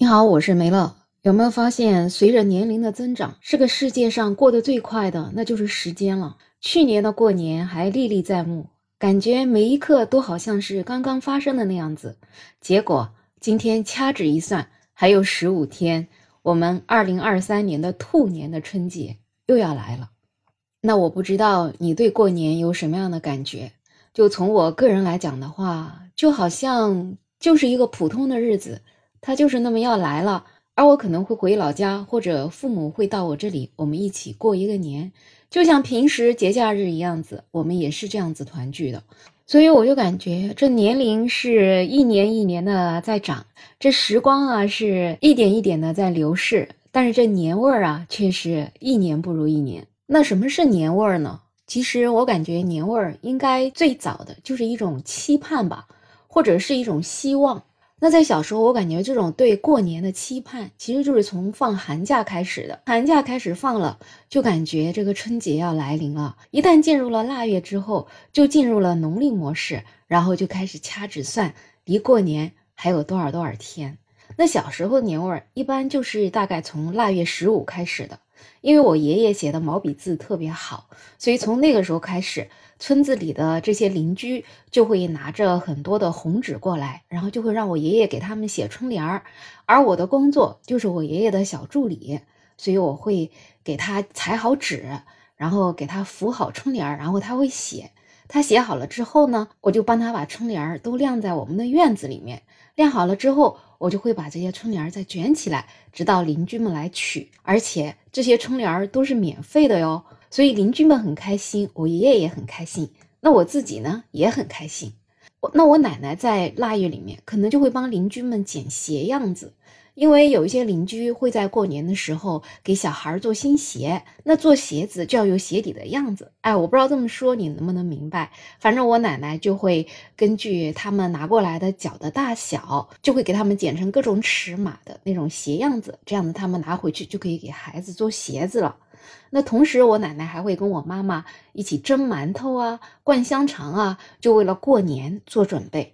你好，我是梅乐。有没有发现，随着年龄的增长，这个世界上过得最快的那就是时间了。去年的过年还历历在目，感觉每一刻都好像是刚刚发生的那样子。结果今天掐指一算，还有十五天，我们二零二三年的兔年的春节又要来了。那我不知道你对过年有什么样的感觉？就从我个人来讲的话，就好像就是一个普通的日子。他就是那么要来了，而我可能会回老家，或者父母会到我这里，我们一起过一个年，就像平时节假日一样子，我们也是这样子团聚的。所以我就感觉这年龄是一年一年的在长，这时光啊是一点一点的在流逝，但是这年味儿啊却是一年不如一年。那什么是年味儿呢？其实我感觉年味儿应该最早的就是一种期盼吧，或者是一种希望。那在小时候，我感觉这种对过年的期盼，其实就是从放寒假开始的。寒假开始放了，就感觉这个春节要来临了。一旦进入了腊月之后，就进入了农历模式，然后就开始掐指算，离过年还有多少多少天。那小时候的年味儿，一般就是大概从腊月十五开始的。因为我爷爷写的毛笔字特别好，所以从那个时候开始，村子里的这些邻居就会拿着很多的红纸过来，然后就会让我爷爷给他们写春联儿。而我的工作就是我爷爷的小助理，所以我会给他裁好纸，然后给他扶好春联儿，然后他会写。他写好了之后呢，我就帮他把春联儿都晾在我们的院子里面。晾好了之后，我就会把这些春联儿再卷起来，直到邻居们来取。而且这些春联儿都是免费的哟，所以邻居们很开心，我爷爷也很开心，那我自己呢也很开心。那我奶奶在腊月里面，可能就会帮邻居们剪鞋样子。因为有一些邻居会在过年的时候给小孩做新鞋，那做鞋子就要有鞋底的样子。哎，我不知道这么说你能不能明白？反正我奶奶就会根据他们拿过来的脚的大小，就会给他们剪成各种尺码的那种鞋样子，这样子他们拿回去就可以给孩子做鞋子了。那同时，我奶奶还会跟我妈妈一起蒸馒头啊、灌香肠啊，就为了过年做准备。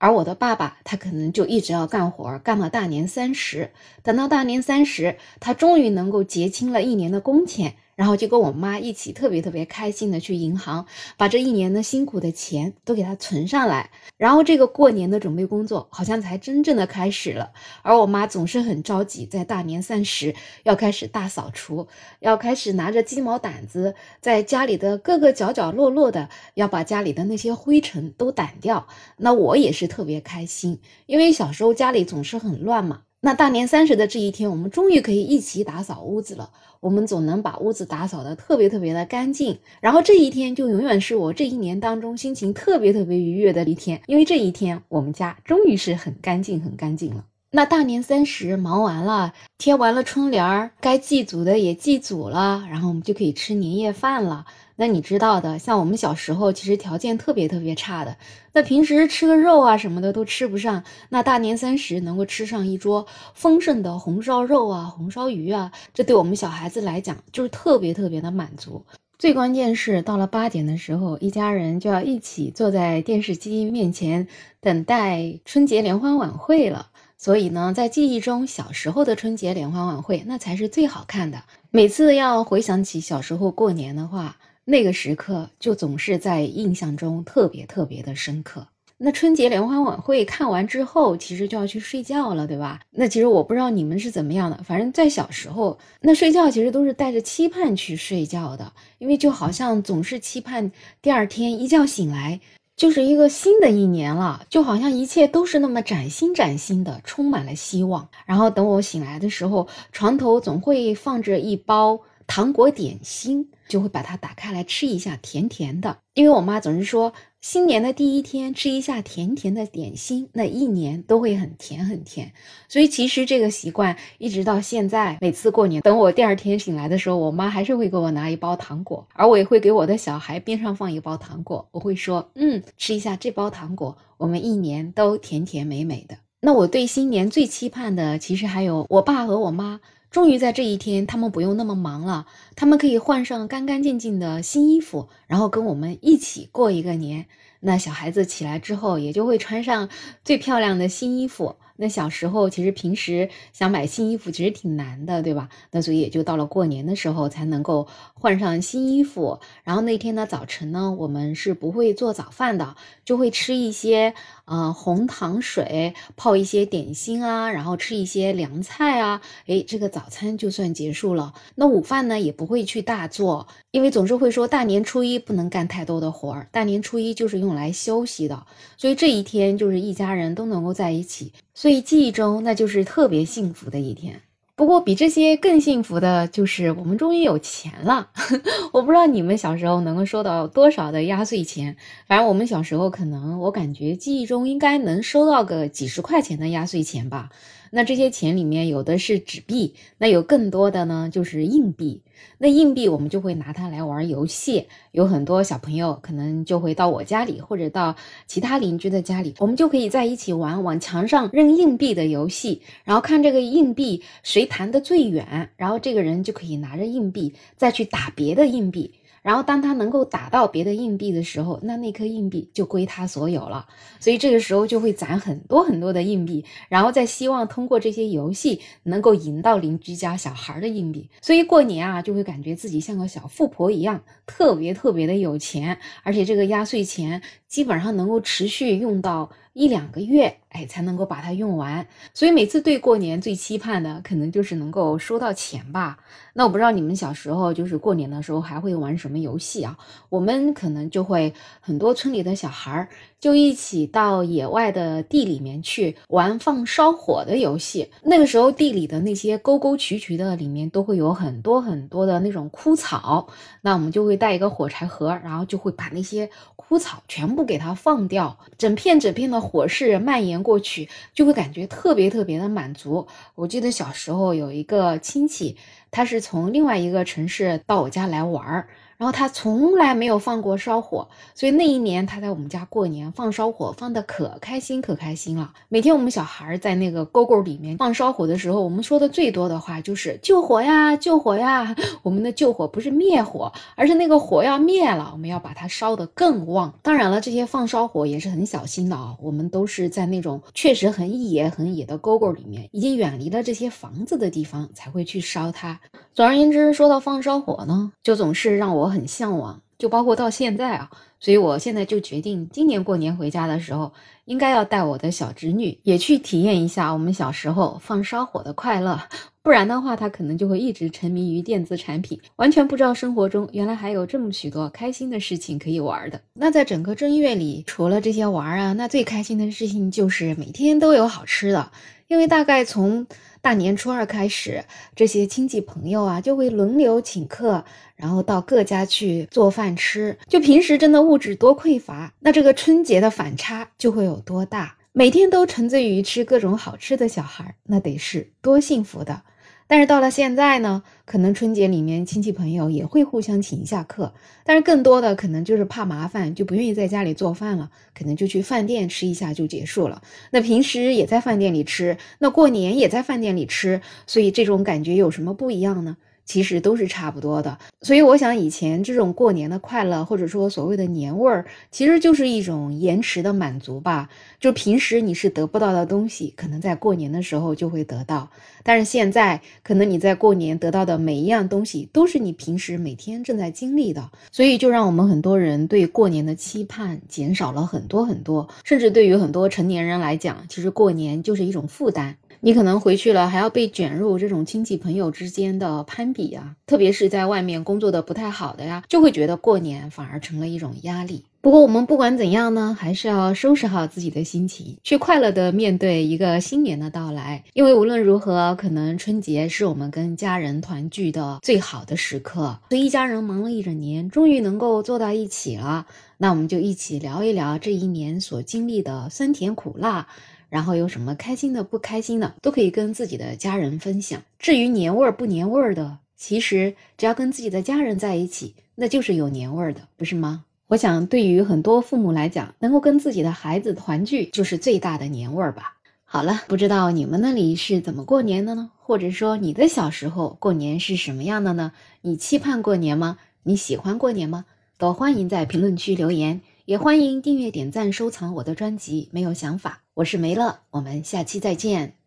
而我的爸爸，他可能就一直要干活，干到大年三十。等到大年三十，他终于能够结清了一年的工钱。然后就跟我妈一起特别特别开心的去银行，把这一年的辛苦的钱都给他存上来。然后这个过年的准备工作好像才真正的开始了。而我妈总是很着急，在大年三十要开始大扫除，要开始拿着鸡毛掸子，在家里的各个角角落落的要把家里的那些灰尘都掸掉。那我也是特别开心，因为小时候家里总是很乱嘛。那大年三十的这一天，我们终于可以一起打扫屋子了。我们总能把屋子打扫的特别特别的干净，然后这一天就永远是我这一年当中心情特别特别愉悦的一天，因为这一天我们家终于是很干净很干净了。那大年三十忙完了，贴完了春联儿，该祭祖的也祭祖了，然后我们就可以吃年夜饭了。那你知道的，像我们小时候其实条件特别特别差的，那平时吃个肉啊什么的都吃不上，那大年三十能够吃上一桌丰盛的红烧肉啊、红烧鱼啊，这对我们小孩子来讲就是特别特别的满足。最关键是到了八点的时候，一家人就要一起坐在电视机面前等待春节联欢晚会了。所以呢，在记忆中，小时候的春节联欢晚会那才是最好看的。每次要回想起小时候过年的话，那个时刻就总是在印象中特别特别的深刻。那春节联欢晚会看完之后，其实就要去睡觉了，对吧？那其实我不知道你们是怎么样的，反正在小时候，那睡觉其实都是带着期盼去睡觉的，因为就好像总是期盼第二天一觉醒来。就是一个新的一年了，就好像一切都是那么崭新崭新的，充满了希望。然后等我醒来的时候，床头总会放着一包糖果点心。就会把它打开来吃一下，甜甜的。因为我妈总是说，新年的第一天吃一下甜甜的点心，那一年都会很甜很甜。所以其实这个习惯一直到现在，每次过年，等我第二天醒来的时候，我妈还是会给我拿一包糖果，而我也会给我的小孩边上放一包糖果。我会说，嗯，吃一下这包糖果，我们一年都甜甜美美的。那我对新年最期盼的，其实还有我爸和我妈。终于在这一天，他们不用那么忙了，他们可以换上干干净净的新衣服，然后跟我们一起过一个年。那小孩子起来之后，也就会穿上最漂亮的新衣服。那小时候其实平时想买新衣服其实挺难的，对吧？那所以也就到了过年的时候才能够换上新衣服。然后那天的早晨呢，我们是不会做早饭的，就会吃一些呃红糖水，泡一些点心啊，然后吃一些凉菜啊。诶，这个早餐就算结束了。那午饭呢也不会去大做，因为总是会说大年初一不能干太多的活儿，大年初一就是用来休息的。所以这一天就是一家人都能够在一起。所以记忆中那就是特别幸福的一天。不过比这些更幸福的就是我们终于有钱了。我不知道你们小时候能够收到多少的压岁钱，反正我们小时候可能我感觉记忆中应该能收到个几十块钱的压岁钱吧。那这些钱里面有的是纸币，那有更多的呢就是硬币。那硬币我们就会拿它来玩游戏，有很多小朋友可能就会到我家里或者到其他邻居的家里，我们就可以在一起玩往墙上扔硬币的游戏，然后看这个硬币谁弹得最远，然后这个人就可以拿着硬币再去打别的硬币。然后，当他能够打到别的硬币的时候，那那颗硬币就归他所有了。所以这个时候就会攒很多很多的硬币，然后再希望通过这些游戏能够赢到邻居家小孩的硬币。所以过年啊，就会感觉自己像个小富婆一样，特别特别的有钱，而且这个压岁钱基本上能够持续用到。一两个月，哎，才能够把它用完。所以每次对过年最期盼的，可能就是能够收到钱吧。那我不知道你们小时候就是过年的时候还会玩什么游戏啊？我们可能就会很多村里的小孩儿就一起到野外的地里面去玩放烧火的游戏。那个时候地里的那些沟沟渠渠的里面都会有很多很多的那种枯草，那我们就会带一个火柴盒，然后就会把那些枯草全部给它放掉，整片整片的。火势蔓延过去，就会感觉特别特别的满足。我记得小时候有一个亲戚，他是从另外一个城市到我家来玩。然后他从来没有放过烧火，所以那一年他在我们家过年放烧火，放的可开心可开心了。每天我们小孩在那个沟沟里面放烧火的时候，我们说的最多的话就是救火呀，救火呀！我们的救火不是灭火，而是那个火要灭了，我们要把它烧得更旺。当然了，这些放烧火也是很小心的啊，我们都是在那种确实很野很野的沟沟里面，已经远离了这些房子的地方才会去烧它。总而言之，说到放烧火呢，就总是让我很向往，就包括到现在啊。所以我现在就决定，今年过年回家的时候，应该要带我的小侄女也去体验一下我们小时候放烧火的快乐。不然的话，她可能就会一直沉迷于电子产品，完全不知道生活中原来还有这么许多开心的事情可以玩的。那在整个正月里，除了这些玩啊，那最开心的事情就是每天都有好吃的，因为大概从。大年初二开始，这些亲戚朋友啊就会轮流请客，然后到各家去做饭吃。就平时真的物质多匮乏，那这个春节的反差就会有多大？每天都沉醉于吃各种好吃的小孩，那得是多幸福的。但是到了现在呢，可能春节里面亲戚朋友也会互相请一下客，但是更多的可能就是怕麻烦，就不愿意在家里做饭了，可能就去饭店吃一下就结束了。那平时也在饭店里吃，那过年也在饭店里吃，所以这种感觉有什么不一样呢？其实都是差不多的，所以我想以前这种过年的快乐，或者说所谓的年味儿，其实就是一种延迟的满足吧。就平时你是得不到的东西，可能在过年的时候就会得到。但是现在，可能你在过年得到的每一样东西，都是你平时每天正在经历的。所以就让我们很多人对过年的期盼减少了很多很多，甚至对于很多成年人来讲，其实过年就是一种负担。你可能回去了，还要被卷入这种亲戚朋友之间的攀比啊，特别是在外面工作的不太好的呀，就会觉得过年反而成了一种压力。不过我们不管怎样呢，还是要收拾好自己的心情，去快乐的面对一个新年的到来。因为无论如何，可能春节是我们跟家人团聚的最好的时刻。所以一家人忙了一整年，终于能够坐到一起了，那我们就一起聊一聊这一年所经历的酸甜苦辣。然后有什么开心的、不开心的，都可以跟自己的家人分享。至于年味儿不年味儿的，其实只要跟自己的家人在一起，那就是有年味儿的，不是吗？我想，对于很多父母来讲，能够跟自己的孩子团聚，就是最大的年味儿吧。好了，不知道你们那里是怎么过年的呢？或者说，你的小时候过年是什么样的呢？你期盼过年吗？你喜欢过年吗？都欢迎在评论区留言。也欢迎订阅、点赞、收藏我的专辑。没有想法，我是梅乐，我们下期再见。